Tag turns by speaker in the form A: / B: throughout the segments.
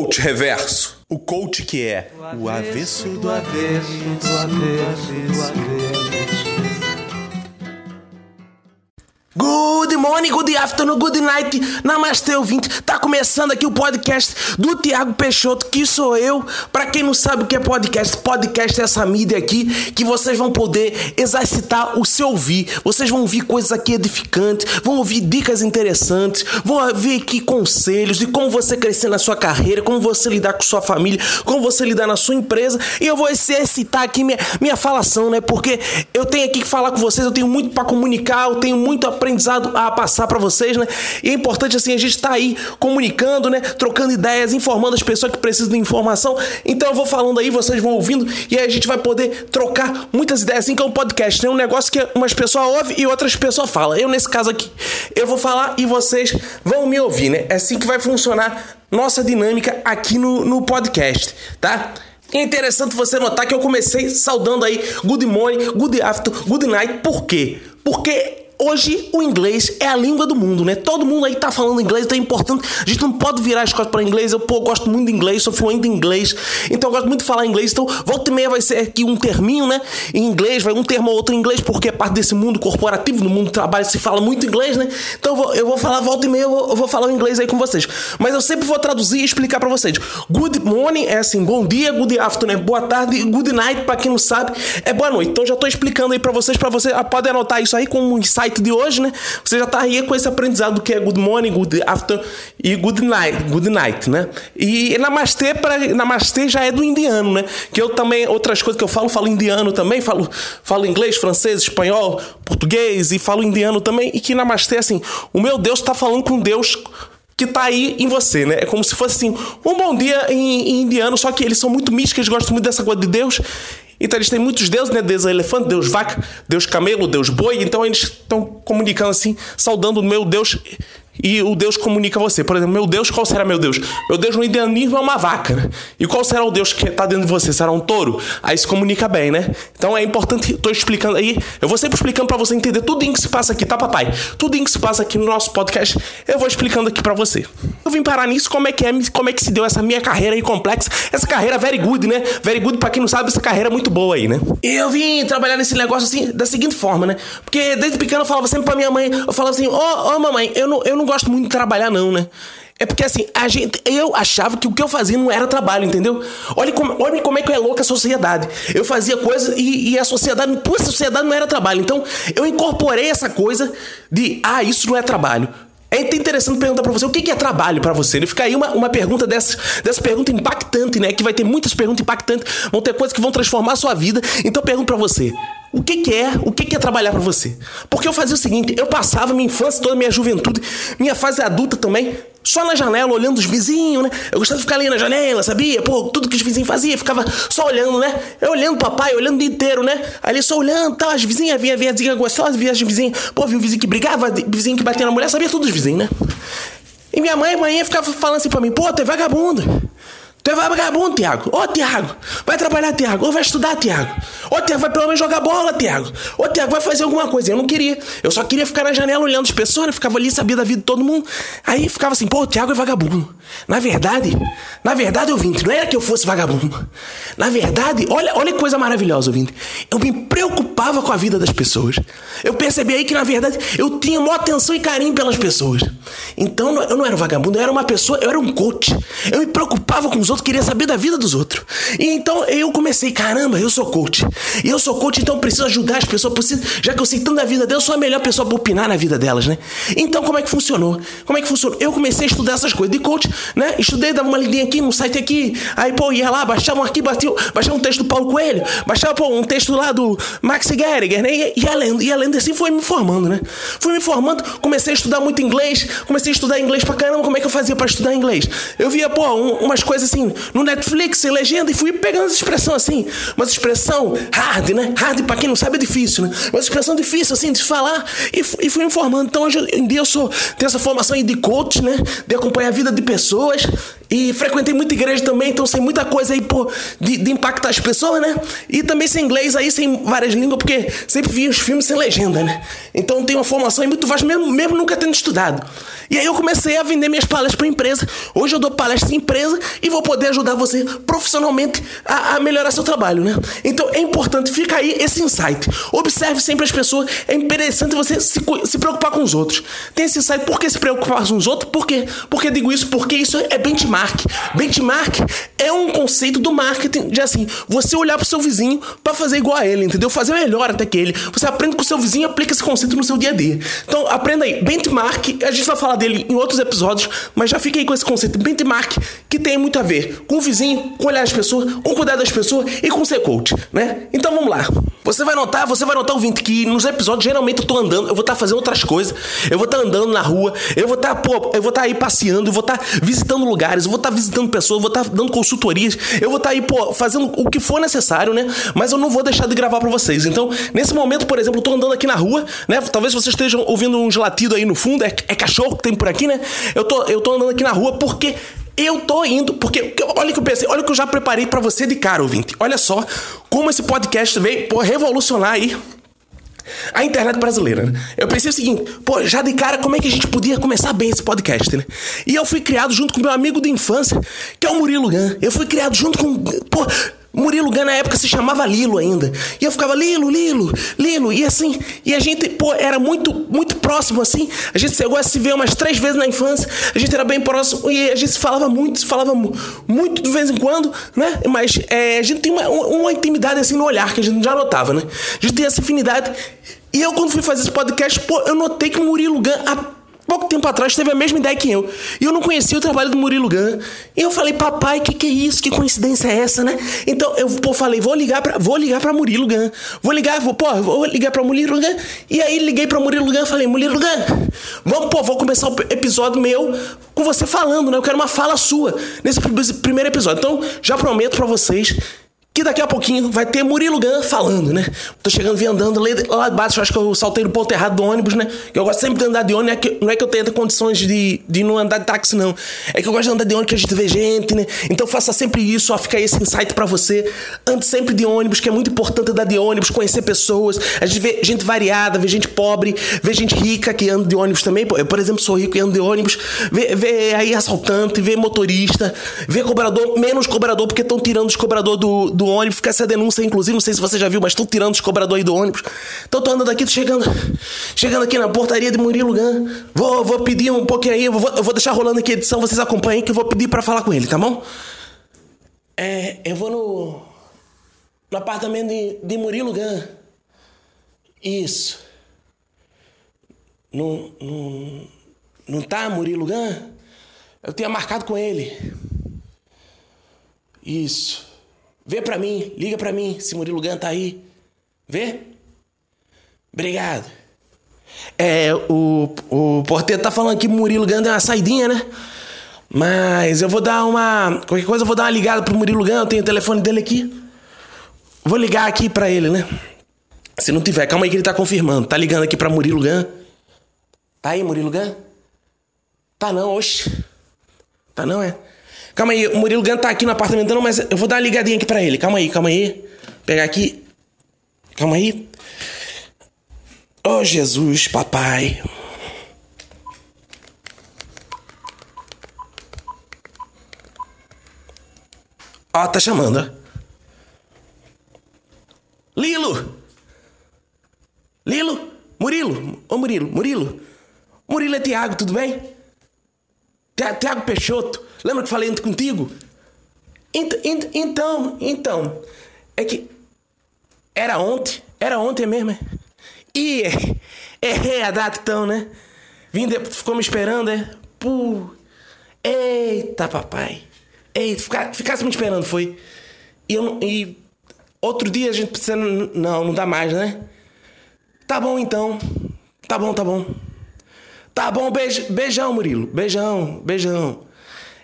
A: Coach Reverso. O coach que é o avesso do avesso, do avesso, do avesso.
B: Good morning, good afternoon, good night, namastê ouvinte. Tá começando aqui o podcast do Tiago Peixoto, que sou eu. Para quem não sabe o que é podcast, podcast é essa mídia aqui que vocês vão poder exercitar o seu ouvir. Vocês vão ouvir coisas aqui edificantes, vão ouvir dicas interessantes, vão ouvir aqui conselhos de como você crescer na sua carreira, como você lidar com sua família, como você lidar na sua empresa. E eu vou exercitar aqui minha, minha falação, né? Porque eu tenho aqui que falar com vocês, eu tenho muito para comunicar, eu tenho muito aprendizado a passar para vocês, né? E é importante assim a gente estar tá aí comunicando, né? Trocando ideias, informando as pessoas que precisam de informação. Então eu vou falando aí, vocês vão ouvindo e aí a gente vai poder trocar muitas ideias assim que é um podcast, né? Um negócio que umas pessoas ouvem e outras pessoas falam. Eu nesse caso aqui, eu vou falar e vocês vão me ouvir, né? É assim que vai funcionar nossa dinâmica aqui no, no podcast, tá? É interessante você notar que eu comecei saudando aí good morning, good afternoon, good night. Por quê? Porque Hoje o inglês é a língua do mundo, né? Todo mundo aí tá falando inglês, então é importante. A gente não pode virar as costas para inglês. Eu pô, gosto muito de inglês, sou fluente em inglês, então eu gosto muito de falar inglês. Então, volta e meia vai ser aqui um terminho, né? Em inglês, vai um termo ou outro em inglês, porque é parte desse mundo corporativo, no mundo do trabalho se fala muito inglês, né? Então eu vou, eu vou falar, volta e meia, eu vou, eu vou falar o inglês aí com vocês. Mas eu sempre vou traduzir e explicar para vocês. Good morning é assim, bom dia, good afternoon é boa tarde, good night, para quem não sabe, é boa noite. Então já tô explicando aí para vocês, para você podem anotar isso aí com um insight de hoje, né? Você já tá aí com esse aprendizado que é good morning, good after e good night, good night, né? E namastê para namastê já é do indiano, né? Que eu também outras coisas que eu falo, falo indiano também, falo falo inglês, francês, espanhol, português e falo indiano também e que namastê assim, o meu Deus está falando com Deus que tá aí em você, né? É como se fosse assim, um bom dia em, em indiano, só que eles são muito místicos, eles gostam muito dessa coisa de Deus. Então eles têm muitos deuses, né? Deus elefante, Deus vaca, Deus camelo, Deus boi. Então eles estão comunicando assim, saudando o meu Deus e o Deus comunica a você. Por exemplo, meu Deus, qual será meu Deus? Meu Deus no indianismo é uma vaca, né? E qual será o Deus que está dentro de você? Será um touro? Aí se comunica bem, né? Então é importante, estou explicando aí, eu vou sempre explicando para você entender tudo em que se passa aqui, tá, papai? Tudo em que se passa aqui no nosso podcast, eu vou explicando aqui para você. Eu vim parar nisso, como é que é, como é que se deu essa minha carreira aí complexa, essa carreira very good, né? Very good, para quem não sabe, essa carreira é muito boa aí, né? E eu vim trabalhar nesse negócio assim, da seguinte forma, né? Porque desde pequeno eu falava sempre pra minha mãe, eu falava assim, ô, oh, oh, mamãe, eu não, eu não gosto muito de trabalhar não, né? É porque assim, a gente, eu achava que o que eu fazia não era trabalho, entendeu? Olha como, olha como é que é louca a sociedade. Eu fazia coisas e, e a sociedade, pura sociedade não era trabalho. Então, eu incorporei essa coisa de, ah, isso não é trabalho. É interessante perguntar para você o que é trabalho para você. Né? Fica aí uma, uma pergunta dessa, dessa pergunta impactante, né? Que vai ter muitas perguntas impactantes, vão ter coisas que vão transformar a sua vida. Então eu pergunto para você: o que, que, é? O que, que é trabalhar para você? Porque eu fazia o seguinte: eu passava minha infância, toda minha juventude, minha fase adulta também, só na janela, olhando os vizinhos, né? Eu gostava de ficar ali na janela, sabia? Pô, tudo que os vizinhos faziam, ficava só olhando, né? Eu olhando papai, olhando o dia inteiro, né? Ali só olhando, tal, as vizinhas, via vizinha gostosa, via as vizinhas, pô, viu o vizinho que brigava, vizinho que batia na mulher, sabia tudo os vizinhos, né? E minha mãe, mãe ficava falando assim pra mim, pô, tu é vagabundo. Tu é vagabundo, Tiago. Ô, Tiago, vai trabalhar, Tiago. Ou vai estudar, Tiago. Ô, Tiago, vai pelo menos jogar bola, Tiago. Ô, Tiago, vai fazer alguma coisa. Eu não queria. Eu só queria ficar na janela olhando as pessoas, né? ficava ali, sabia da vida de todo mundo. Aí ficava assim, pô, o Tiago é vagabundo. Na verdade, na verdade, ouvinte, não era que eu fosse vagabundo. Na verdade, olha, olha que coisa maravilhosa, ouvinte. Eu me preocupava com a vida das pessoas. Eu percebi aí que, na verdade, eu tinha maior atenção e carinho pelas pessoas. Então, eu não era um vagabundo, eu era uma pessoa, eu era um coach. Eu me preocupava com os outros, queria saber da vida dos outros. E então eu comecei, caramba, eu sou coach. E eu sou coach, então preciso ajudar as pessoas. Preciso, já que eu sei tanto da vida delas, eu sou a melhor pessoa para opinar na vida delas, né? Então, como é que funcionou? Como é que funcionou? Eu comecei a estudar essas coisas de coach, né? Estudei, dava uma lidinha aqui no site aqui. Aí, pô, ia lá, baixava um batia, baixava um texto do Paulo Coelho, baixava, pô, um texto lá do Max Geriger, né? E ia lendo, ia lendo assim, foi me formando, né? Fui me formando, comecei a estudar muito inglês, comecei a estudar inglês pra caramba. Como é que eu fazia para estudar inglês? Eu via, pô, um, umas coisas assim, no Netflix, sem legenda, e fui pegando essa expressão assim, uma expressão hard, né? Hard, pra quem não sabe, é difícil, né? Uma expressão difícil, assim, de falar, e, e fui informando. Então, hoje em dia eu sou, tenho essa formação aí de coach, né? De acompanhar a vida de pessoas. E frequentei muita igreja também, então sei muita coisa aí, pô, de, de impactar as pessoas, né? E também sem inglês aí, sem várias línguas, porque sempre vi os filmes sem legenda, né? Então tenho uma formação muito vasta, mesmo, mesmo nunca tendo estudado. E aí eu comecei a vender minhas palestras para empresa. Hoje eu dou palestra em empresa e vou poder ajudar você profissionalmente a, a melhorar seu trabalho, né? Então é importante, fica aí esse insight. Observe sempre as pessoas. É interessante você se, se preocupar com os outros. Tem esse insight, por que se preocupar com os outros? Por quê? Porque digo isso? Porque isso é benchmark. Benchmark é um conceito do marketing de assim, você olhar pro seu vizinho para fazer igual a ele, entendeu? Fazer melhor até que ele. Você aprende com o seu vizinho e aplica esse conceito no seu dia a dia. Então aprenda aí. Benchmark, a gente vai falar dele em outros episódios, mas já fiquei com esse conceito benchmark que tem muito a ver com o vizinho, com olhar as pessoas, com cuidar das pessoas e com ser coach, né? Então vamos lá. Você vai notar, você vai notar ouvinte que nos episódios geralmente eu tô andando, eu vou estar tá fazendo outras coisas, eu vou estar tá andando na rua, eu vou estar, tá, pô, eu vou estar tá aí passeando, eu vou estar tá visitando lugares, eu vou estar tá visitando pessoas, vou estar tá dando consultorias, eu vou estar tá aí, pô, fazendo o que for necessário, né? Mas eu não vou deixar de gravar para vocês. Então, nesse momento, por exemplo, eu tô andando aqui na rua, né? Talvez vocês estejam ouvindo uns latidos aí no fundo, é, é cachorro que tem por aqui, né? Eu tô, eu tô andando aqui na rua porque eu tô indo, porque olha o que eu pensei, olha o que eu já preparei para você de cara, ouvinte. Olha só como esse podcast veio pô, revolucionar aí a internet brasileira, né? Eu pensei o seguinte, pô, já de cara, como é que a gente podia começar bem esse podcast, né? E eu fui criado junto com meu amigo de infância, que é o Murilo Gun. Eu fui criado junto com, pô, Murilo Gun na época se chamava Lilo ainda. E eu ficava Lilo, Lilo, Lilo. E assim, e a gente, pô, era muito, muito próximo assim. A gente chegou a se ver umas três vezes na infância. A gente era bem próximo e a gente se falava muito, se falava muito de vez em quando, né? Mas é, a gente tem uma, uma intimidade assim no olhar que a gente já notava, né? A gente tem essa afinidade. E eu, quando fui fazer esse podcast, pô, eu notei que o Murilo Gun pouco tempo atrás teve a mesma ideia que eu. E eu não conhecia o trabalho do Murilo Gun. E eu falei, papai, que que é isso? Que coincidência é essa, né? Então eu pô, falei, vou ligar para vou ligar para Murilo Gun. Vou ligar, vou, pô, vou ligar para Murilo Gun. E aí liguei para Murilo Gun, falei, Murilo Gun, vamos, pô, vou começar o episódio meu com você falando, né? Eu quero uma fala sua nesse primeiro episódio. Então, já prometo para vocês que daqui a pouquinho vai ter Murilo Gun falando, né? Tô chegando, vim andando lá baixo, acho que eu saltei no ponto errado do ônibus, né? Eu gosto sempre de andar de ônibus, não é que eu tenha condições de, de não andar de táxi, não. É que eu gosto de andar de ônibus que a gente vê gente, né? Então faça sempre isso, ó, fica esse insight para você. Ande sempre de ônibus, que é muito importante andar de ônibus, conhecer pessoas. A gente vê gente variada, vê gente pobre, vê gente rica que anda de ônibus também. Eu, por exemplo, sou rico e ando de ônibus. Vê, vê aí assaltante, vê motorista, vê cobrador, menos cobrador, porque estão tirando os cobradores do do ônibus, fica essa denúncia, inclusive, não sei se você já viu, mas estão tirando os cobradores do ônibus. Então tô andando aqui, tô chegando, chegando aqui na portaria de Murilo Gun. Vou, vou pedir um pouquinho aí, vou, eu vou deixar rolando aqui a edição, vocês acompanhem que eu vou pedir para falar com ele, tá bom? É, eu vou no, no apartamento de, de Murilo Gun. Isso. Não, não, não tá Murilo Gun? Eu tinha marcado com ele. Isso. Vê pra mim, liga pra mim se Murilo Gun tá aí. Vê? Obrigado. É, o, o porteiro tá falando que Murilo Gun deu uma saidinha, né? Mas eu vou dar uma. Qualquer coisa eu vou dar uma ligada pro Murilo Gun, eu tenho o telefone dele aqui. Vou ligar aqui pra ele, né? Se não tiver, calma aí que ele tá confirmando. Tá ligando aqui pra Murilo Gun. Tá aí, Murilo Gun? Tá não, oxe. Tá não, é? Calma aí, o Murilo Gant tá aqui no apartamento, não, mas eu vou dar uma ligadinha aqui pra ele. Calma aí, calma aí. Pegar aqui. Calma aí. Oh, Jesus, papai. Ó, tá chamando. Lilo! Lilo? Murilo? Ô, Murilo, Murilo? Murilo é Tiago, tudo bem? Tiago Peixoto. Lembra que falei contigo? Então, então, é que era ontem, era ontem mesmo. E errei a data então, né? Vim, ficou me esperando, é? Pô, eita papai, eita, fica, ficasse me esperando, foi. E, eu, e outro dia a gente precisa, não, não dá mais, né? Tá bom então, tá bom, tá bom. Tá bom, beijo, beijão, Murilo, beijão, beijão.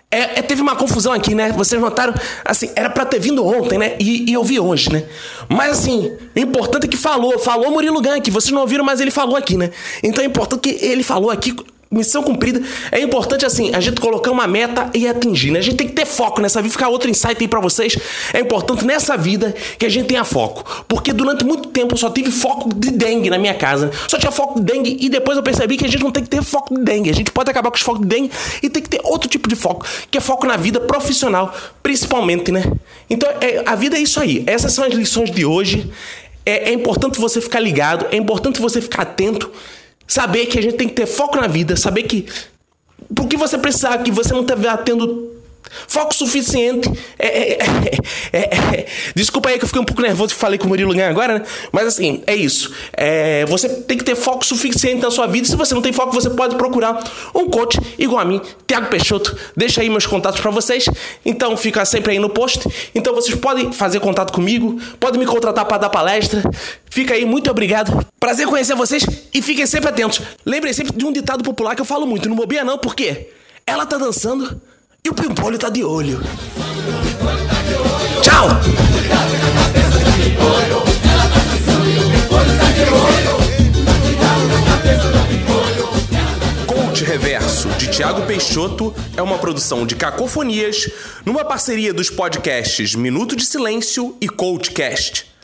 B: É, é, teve uma confusão aqui, né? Vocês notaram? Assim, era para ter vindo ontem, né? E, e, eu vi hoje, né? Mas assim, o importante é que falou. Falou Murilo Gank. Vocês não ouviram, mas ele falou aqui, né? Então é importante que ele falou aqui missão cumprida. É importante, assim, a gente colocar uma meta e atingir, né? A gente tem que ter foco nessa vida. Ficar outro insight aí pra vocês. É importante nessa vida que a gente tenha foco. Porque durante muito tempo eu só tive foco de dengue na minha casa. Só tinha foco de dengue e depois eu percebi que a gente não tem que ter foco de dengue. A gente pode acabar com os focos de dengue e tem que ter outro tipo de foco, que é foco na vida profissional, principalmente, né? Então, é, a vida é isso aí. Essas são as lições de hoje. É, é importante você ficar ligado, é importante você ficar atento Saber que a gente tem que ter foco na vida, saber que por que você precisar que você não estiver tendo Foco suficiente. É, é, é, é, Desculpa aí que eu fiquei um pouco nervoso que falei com o Murilo Gan agora, né? Mas assim, é isso. É, você tem que ter foco suficiente na sua vida. Se você não tem foco, você pode procurar um coach igual a mim, Tiago Peixoto. Deixa aí meus contatos para vocês. Então fica sempre aí no post. Então vocês podem fazer contato comigo, podem me contratar para dar palestra. Fica aí, muito obrigado. Prazer conhecer vocês e fiquem sempre atentos. Lembrem sempre de um ditado popular que eu falo muito: não bobia não, porque ela tá dançando e o Pimpolho tá de olho. Tchau!
A: Coach Reverso, de Tiago Peixoto, é uma produção de Cacofonias, numa parceria dos podcasts Minuto de Silêncio e Coachcast.